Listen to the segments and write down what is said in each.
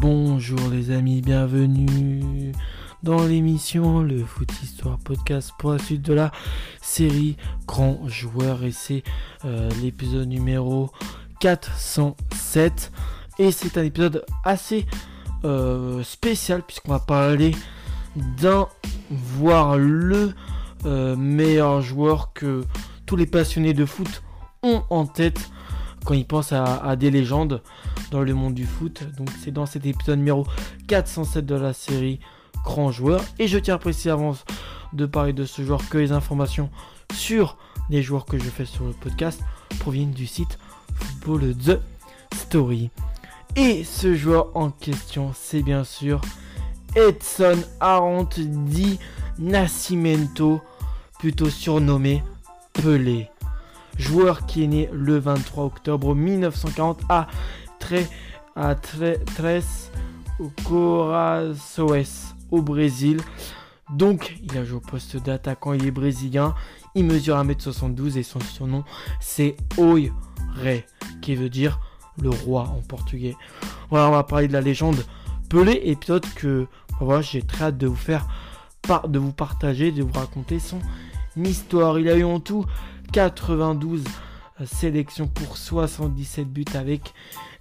Bonjour les amis, bienvenue dans l'émission Le Foot Histoire Podcast pour la suite de la série Grand Joueur et c'est euh, l'épisode numéro 407 et c'est un épisode assez euh, spécial puisqu'on va parler d'un voire le euh, meilleur joueur que tous les passionnés de foot ont en tête quand ils pensent à, des légendes dans le monde du foot. Donc c'est dans cet épisode numéro 407 de la série Grand Joueur. Et je tiens à préciser avant de parler de ce joueur que les informations sur les joueurs que je fais sur le podcast proviennent du site Football The Story. Et ce joueur en question, c'est bien sûr Edson Arendt Di Nascimento, plutôt surnommé Pelé joueur qui est né le 23 octobre 1940 à, Tre, à Tres au Brésil. Donc, il a joué au poste d'attaquant, il est brésilien, il mesure 1m72 et son surnom c'est Oi qui veut dire le roi en portugais. Voilà, on va parler de la légende Pelé, peut-être que voilà, j'ai très hâte de vous faire, de vous partager, de vous raconter son histoire. Il a eu en tout 92 sélections pour 77 buts avec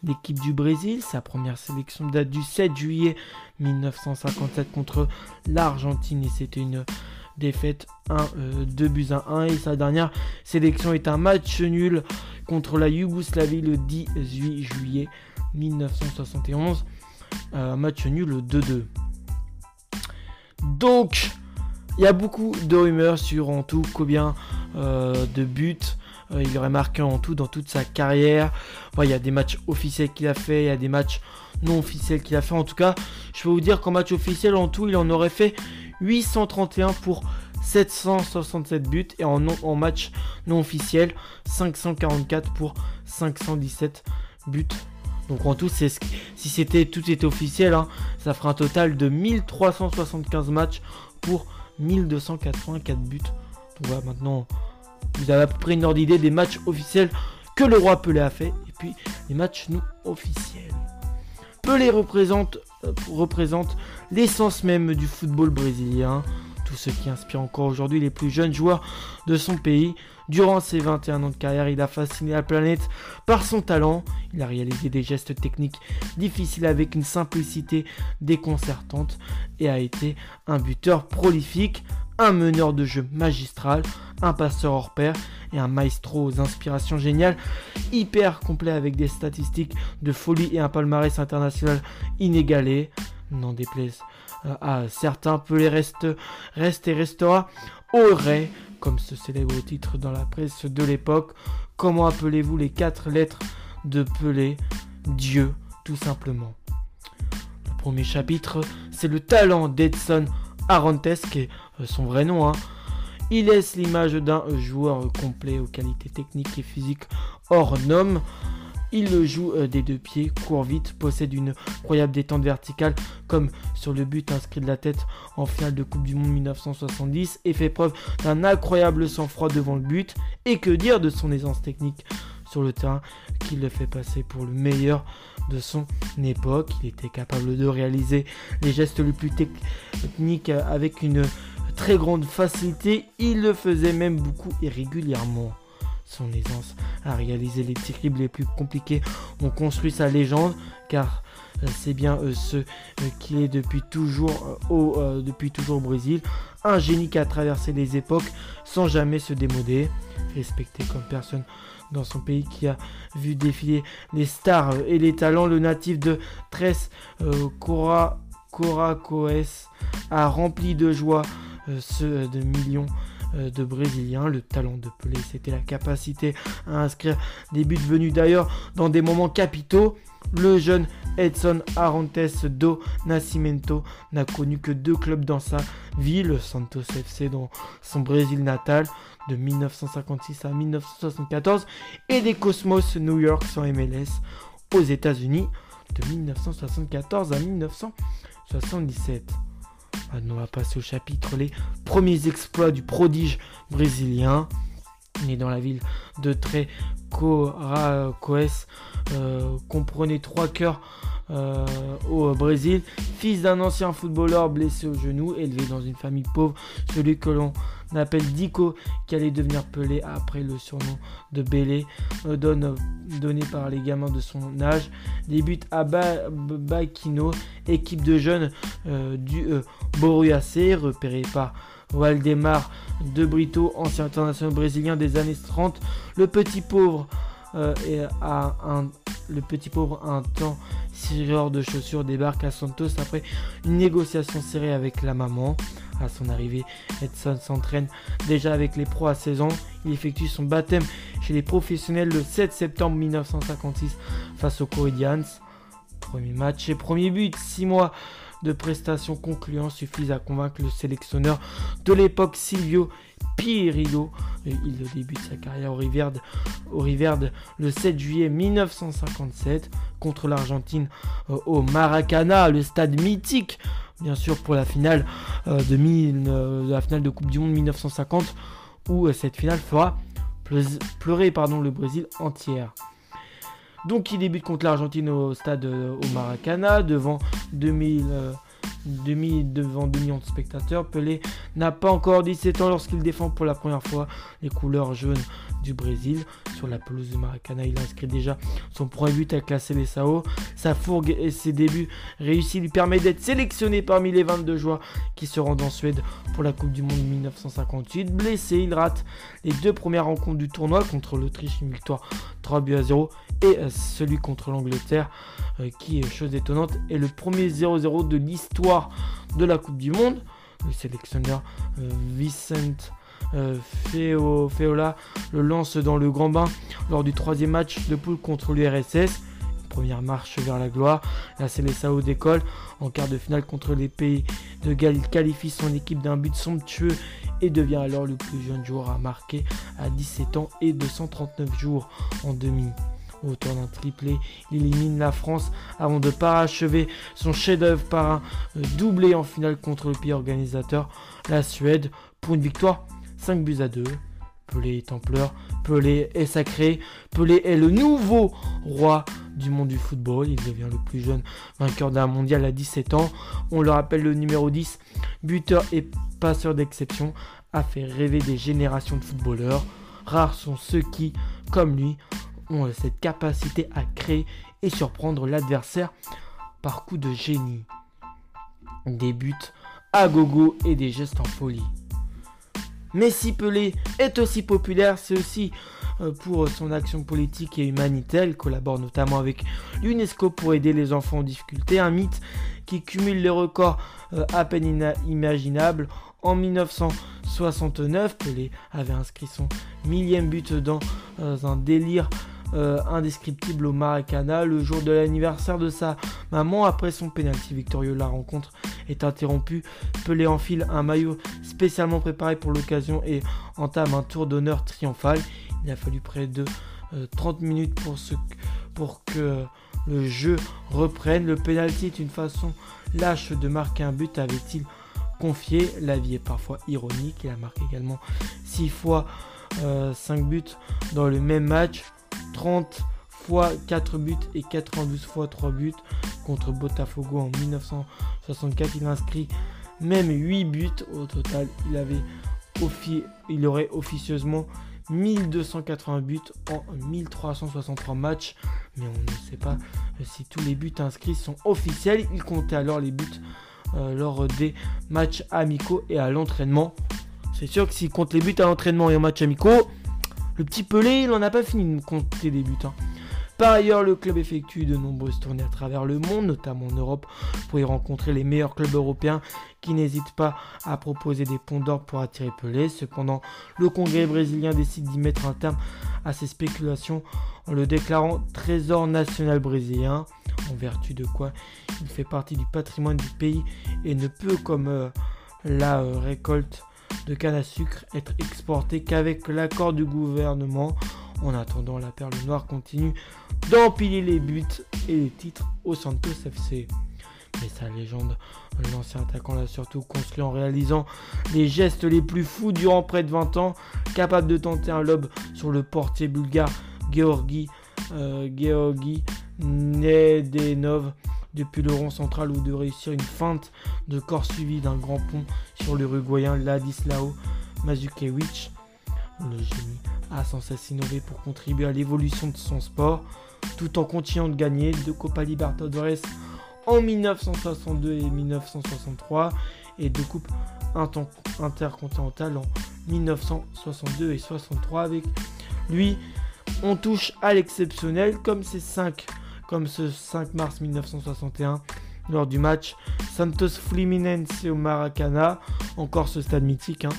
l'équipe du Brésil. Sa première sélection date du 7 juillet 1957 contre l'Argentine et c'était une défaite 1, 2 euh, buts à 1 et sa dernière sélection est un match nul contre la Yougoslavie le 18 juillet 1971. Un match nul 2-2. Donc, il y a beaucoup de rumeurs sur en tout combien euh, de buts euh, il aurait marqué en tout dans toute sa carrière. il y a des matchs officiels qu'il a fait, il y a des matchs non officiels qu'il a fait. En tout cas, je peux vous dire qu'en match officiel, en tout, il en aurait fait 831 pour 767 buts et en, en match non officiel 544 pour 517 buts. Donc en tout, si c'était tout était officiel, hein, ça ferait un total de 1375 matchs pour 1284 buts. Donc voilà, maintenant, vous avez à peu près une ordre d'idée des matchs officiels que le roi Pelé a fait. Et puis, les matchs non officiels. Pelé représente, euh, représente l'essence même du football brésilien. Tout ce qui inspire encore aujourd'hui les plus jeunes joueurs de son pays. Durant ses 21 ans de carrière, il a fasciné la planète par son talent. Il a réalisé des gestes techniques difficiles avec une simplicité déconcertante et a été un buteur prolifique, un meneur de jeu magistral, un passeur hors pair et un maestro aux inspirations géniales, hyper complet avec des statistiques de folie et un palmarès international inégalé. N'en déplaise euh, à certains, Pelé reste, et restera aurait comme ce célèbre titre dans la presse de l'époque. Comment appelez-vous les quatre lettres de Pelé? Dieu, tout simplement. Le premier chapitre, c'est le talent d'Edson Arantes, qui son vrai nom. Hein. Il laisse l'image d'un joueur complet aux qualités techniques et physiques hors normes. Il joue euh, des deux pieds, court vite, possède une incroyable détente verticale comme sur le but inscrit de la tête en finale de Coupe du Monde 1970 et fait preuve d'un incroyable sang-froid devant le but. Et que dire de son aisance technique sur le terrain qui le fait passer pour le meilleur de son époque. Il était capable de réaliser les gestes les plus techniques avec une très grande facilité. Il le faisait même beaucoup et régulièrement son aisance à réaliser les tirs les plus compliqués ont construit sa légende car euh, c'est bien euh, ce euh, qui est depuis toujours au, depuis toujours au Brésil. Un génie qui a traversé les époques sans jamais se démoder, respecté comme personne dans son pays qui a vu défiler les stars et les talents. Le natif de Tres Cora, a rempli de joie ceux de millions euh, de Brésiliens. Le talent de Pelé, c'était la capacité à inscrire des buts venus d'ailleurs dans des moments capitaux. Le jeune Edson Arantes do Nascimento n'a connu que deux clubs dans sa vie, le Santos FC dans son Brésil natal de 1956 à 1974 et des Cosmos New York sans MLS aux États-Unis de 1974 à 1977. Maintenant, on va passer au chapitre les premiers exploits du prodige brésilien. né dans la ville de Trecoracoes, euh, comprenait trois cœurs euh, au Brésil. Fils d'un ancien footballeur blessé au genou, élevé dans une famille pauvre, celui que l'on appelle Dico, qui allait devenir Pelé après le surnom de Belé, euh, donné par les gamins de son âge, débute à Baquino, équipe de jeunes euh, du Borussia repéré par Waldemar de Brito, ancien international brésilien des années 30. Le petit pauvre a un, le petit pauvre un temps tireur de chaussures débarque à Santos après une négociation serrée avec la maman. À son arrivée, Edson s'entraîne déjà avec les pros à 16 ans. Il effectue son baptême chez les professionnels le 7 septembre 1956 face aux Corinthians. Premier match et premier but, 6 mois de prestations concluantes suffisent à convaincre le sélectionneur de l'époque Silvio Pirillo. Il débute sa carrière au Riverde, au le 7 juillet 1957 contre l'Argentine euh, au Maracana, le stade mythique, bien sûr pour la finale euh, de, euh, la finale de Coupe du Monde 1950, où cette finale fera pleurer pardon, le Brésil entière. Donc il débute contre l'Argentine au stade au Maracana devant 2000 demi devant 2 millions de spectateurs. Pelé n'a pas encore 17 ans lorsqu'il défend pour la première fois les couleurs jaunes du Brésil. Sur la pelouse de Maracana, il inscrit déjà son premier but avec la Sao. Sa fourgue et ses débuts réussis lui permettent d'être sélectionné parmi les 22 joueurs qui se rendent en Suède pour la Coupe du Monde 1958. Blessé, il rate les deux premières rencontres du tournoi contre l'Autriche, une victoire 3 buts à 0 et euh, celui contre l'Angleterre euh, qui, chose étonnante, est le premier 0-0 de l'histoire de la Coupe du Monde. Le sélectionneur euh, Vicente Feola le lance dans le grand bain lors du troisième match de poule contre l'URSS. Première marche vers la gloire. La Célessao décolle en quart de finale contre les pays de Galles. Qualifie son équipe d'un but somptueux et devient alors le plus jeune joueur à marquer à 17 ans et 239 jours en demi. Autour d'un triplé, il élimine la France avant de parachever son chef-d'œuvre par un doublé en finale contre le pays organisateur, la Suède, pour une victoire 5 buts à 2. Pelé est ampleur, Pelé est sacré, Pelé est le nouveau roi du monde du football. Il devient le plus jeune vainqueur d'un mondial à 17 ans. On le rappelle le numéro 10, buteur et passeur d'exception, a fait rêver des générations de footballeurs. Rares sont ceux qui, comme lui, ont cette capacité à créer et surprendre l'adversaire par coup de génie. Des buts à gogo et des gestes en folie. Messi Pelé est aussi populaire, c'est aussi euh, pour son action politique et humanitaire. Il collabore notamment avec l'UNESCO pour aider les enfants en difficulté, un mythe qui cumule les records euh, à peine imaginables. En 1969, Pelé avait inscrit son millième but dans euh, un délire euh, indescriptible au Maracana le jour de l'anniversaire de sa maman. Après son pénalty victorieux, la rencontre est interrompue. Pelé enfile un maillot spécialement préparé pour l'occasion et entame un tour d'honneur triomphal. Il a fallu près de 30 euh, minutes pour, que le jeu reprenne. Le pénalty est une façon lâche de marquer un but, avait-il confié. La vie est parfois ironique. Il a marqué également 6 fois 5 euh, buts dans le même match. 30 fois 4 buts et 92 fois 3 buts contre Botafogo en 1964. Il inscrit même 8 buts au total. Il, avait il aurait officieusement 1280 buts en 1363 matchs. Mais on ne sait pas si tous les buts inscrits sont officiels. Il comptait alors les buts euh, lors des matchs amicaux et à l'entraînement. C'est sûr que s'il compte les buts à l'entraînement et aux matchs amicaux, le petit Pelé, il n'en a pas fini de compter des buts. Hein. Par ailleurs, le club effectue de nombreuses tournées à travers le monde, notamment en Europe, pour y rencontrer les meilleurs clubs européens qui n'hésitent pas à proposer des ponts d'or pour attirer Pelé. Cependant, le Congrès brésilien décide d'y mettre un terme à ces spéculations en le déclarant trésor national brésilien, en vertu de quoi il fait partie du patrimoine du pays et ne peut, comme euh, la euh, récolte de canne à sucre être exporté qu'avec l'accord du gouvernement. En attendant, la perle noire continue d'empiler les buts et les titres au Santos FC. Mais sa légende, l'ancien attaquant l'a surtout construit en réalisant les gestes les plus fous durant près de 20 ans, capable de tenter un lob sur le portier bulgare Georgi, euh, depuis le rond central ou de réussir une feinte de corps suivi d'un grand pont sur l'Uruguayen Ladislao Mazukewicz. Le génie a sans cesse innové pour contribuer à l'évolution de son sport, tout en continuant de gagner deux Copa Libertadores en 1962 et 1963 et deux coupes intercontinentales en 1962 et 63 avec lui on touche à l'exceptionnel comme ces 5 comme ce 5 mars 1961 lors du match Santos Fluminense au Maracana, encore ce stade mythique. Hein.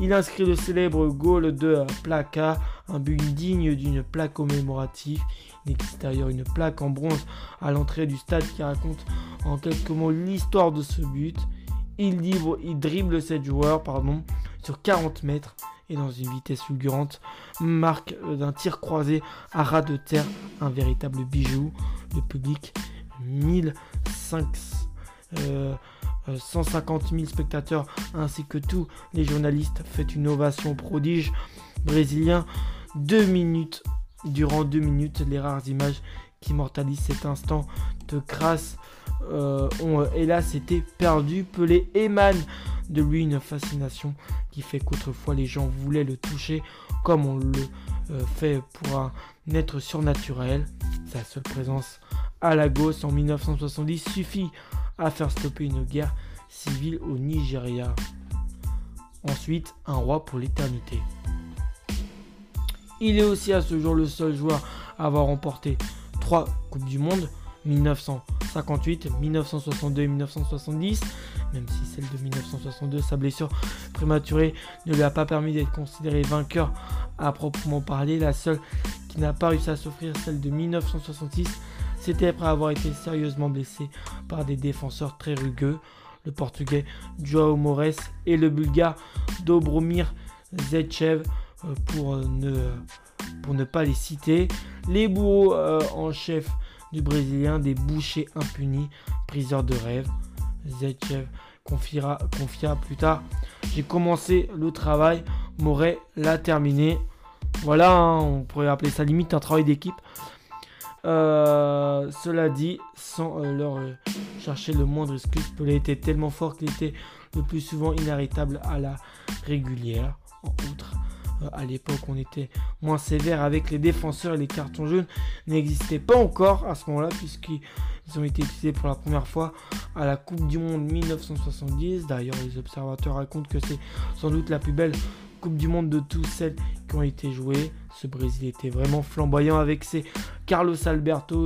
Il inscrit le célèbre goal de Placa, un but digne d'une plaque commémorative. Il existe d'ailleurs une plaque en bronze à l'entrée du stade qui raconte en quelques mots l'histoire de ce but. Il, il dribble 7 joueurs pardon, sur 40 mètres et dans une vitesse fulgurante, marque d'un tir croisé à ras de terre, un véritable bijou. Le public, 1500, 150 000 spectateurs ainsi que tous les journalistes fait une ovation prodige brésilien. Deux minutes, durant deux minutes, les rares images qui immortalisent cet instant de grâce euh, ont hélas été perdues. Pelé émane de lui une fascination qui fait qu'autrefois les gens voulaient le toucher comme on le euh, fait pour un être surnaturel. Sa seule présence à Lagos en 1970 suffit à faire stopper une guerre civile au Nigeria. Ensuite, un roi pour l'éternité. Il est aussi à ce jour le seul joueur à avoir remporté trois Coupes du Monde, 1958, 1962 et 1970, même si celle de 1962, sa blessure prématurée ne lui a pas permis d'être considéré vainqueur à proprement parler. La seule qui n'a pas réussi à s'offrir, celle de 1966, c'était après avoir été sérieusement blessé par des défenseurs très rugueux, le portugais Joao Mores et le bulgare Dobromir Zetchev euh, pour ne, pas les citer. Les bourreaux euh, en chef du Brésilien, des bouchers impunis, priseurs de rêve. Zetchev confiera, confia plus tard. J'ai commencé le travail, Moret l'a terminé. Voilà, hein, on pourrait appeler ça limite un travail d'équipe. Euh, cela dit, sans euh, leur euh, chercher le moindre excuse, Pelé était tellement fort qu'il était le plus souvent inarrêtable à la régulière. En outre, à l'époque, on était moins sévère avec les défenseurs et les cartons jaunes n'existaient pas encore à ce moment-là, puisqu'ils ont été utilisés pour la première fois à la Coupe du Monde 1970. D'ailleurs, les observateurs racontent que c'est sans doute la plus belle Coupe du Monde de tous celles qui ont été jouées. Ce Brésil était vraiment flamboyant avec ses Carlos Alberto,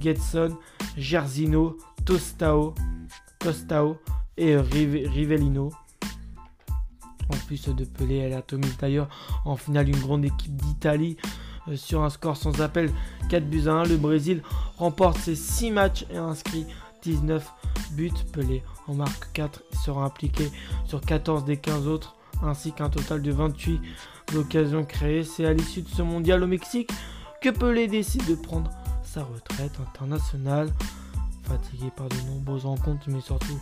Getson, Gersino, Tostao, Tostao et Rivellino. En plus de Pelé, elle a Tommy d'ailleurs en finale une grande équipe d'Italie euh, sur un score sans appel 4 buts à 1. Le Brésil remporte ses 6 matchs et inscrit 19 buts. Pelé en marque 4 et sera impliqué sur 14 des 15 autres ainsi qu'un total de 28 occasions créées. C'est à l'issue de ce mondial au Mexique que Pelé décide de prendre sa retraite internationale. Fatigué par de nombreuses rencontres, mais surtout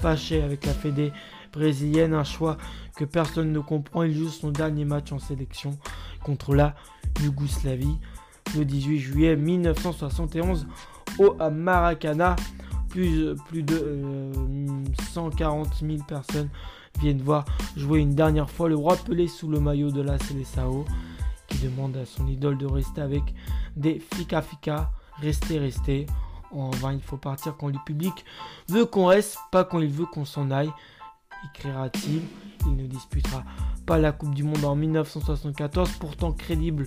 fâché avec la Fédé brésilienne, un choix que personne ne comprend. Il joue son dernier match en sélection contre la Yougoslavie le 18 juillet 1971 au Maracana. Plus, plus de 140 euh, 000 personnes viennent voir jouer une dernière fois le roi Pelé sous le maillot de la Seleção qui demande à son idole de rester avec des fika fika, rester, rester. En vain, il faut partir quand le public veut qu'on reste, pas quand il veut qu'on s'en aille Il ne disputera pas la Coupe du Monde en 1974, pourtant crédible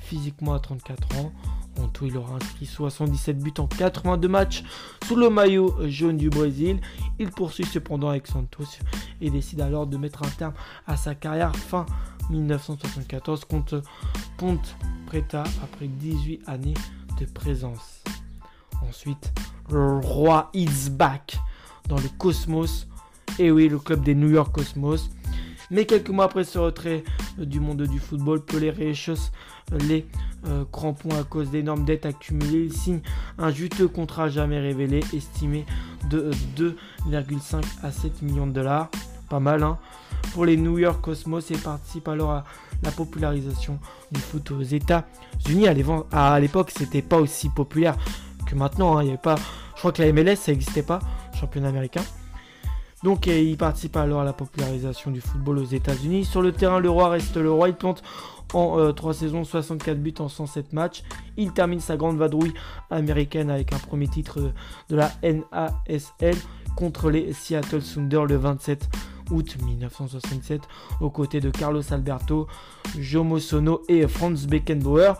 physiquement à 34 ans. En tout, il aura inscrit 77 buts en 82 matchs sous le maillot jaune du Brésil. Il poursuit cependant avec Santos et décide alors de mettre un terme à sa carrière fin 1974 contre Ponte Preta après 18 années de présence. Ensuite, le roi is back dans le cosmos et oui, le club des New York Cosmos. Mais quelques mois après ce retrait du monde du football, Pelé réchausse les crampons à cause d'énormes dettes accumulées. Il signe un juteux contrat jamais révélé, estimé de 2,5 à 7 millions de dollars. Pas mal, hein pour les New York Cosmos et participe alors à la popularisation du foot aux États-Unis. À l'époque, c'était pas aussi populaire que maintenant. Hein. Il y avait pas, je crois que la MLS, ça n'existait pas, championnat américain. Donc il participe alors à la popularisation du football aux États-Unis. Sur le terrain, le roi reste le roi. Il plante en 3 euh, saisons 64 buts en 107 matchs. Il termine sa grande vadrouille américaine avec un premier titre de la NASL contre les Seattle Sounders le 27 août 1967 aux côtés de Carlos Alberto, Jomo Sono et Franz Beckenbauer.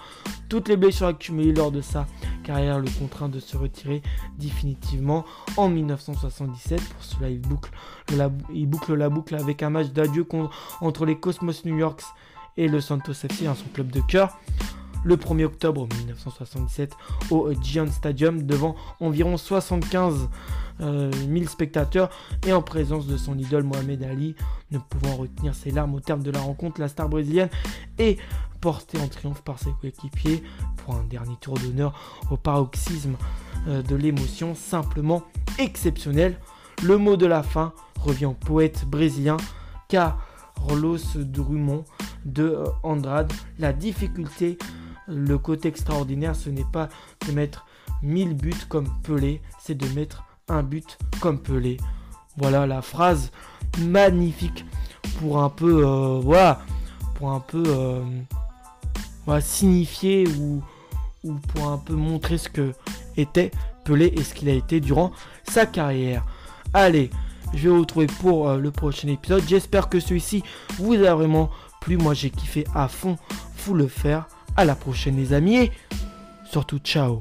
Toutes les blessures accumulées lors de sa carrière le contraint de se retirer définitivement en 1977. Pour cela, il boucle la, il boucle la boucle avec un match d'adieu entre les Cosmos New York et le Santos FC, son club de cœur le 1er octobre 1977 au Giant Stadium devant environ 75 000 euh, spectateurs et en présence de son idole Mohamed Ali. Ne pouvant retenir ses larmes au terme de la rencontre, la star brésilienne est portée en triomphe par ses coéquipiers pour un dernier tour d'honneur au paroxysme euh, de l'émotion simplement exceptionnel. Le mot de la fin revient au poète brésilien Carlos Drummond de euh, Andrade. La difficulté le côté extraordinaire, ce n'est pas de mettre 1000 buts comme Pelé, c'est de mettre un but comme Pelé. Voilà la phrase magnifique pour un peu, euh, voilà, pour un peu euh, signifier ou, ou pour un peu montrer ce que était Pelé et ce qu'il a été durant sa carrière. Allez, je vais vous retrouver pour euh, le prochain épisode. J'espère que celui-ci vous a vraiment plu. Moi, j'ai kiffé à fond. Faut le faire. À la prochaine les amis et surtout ciao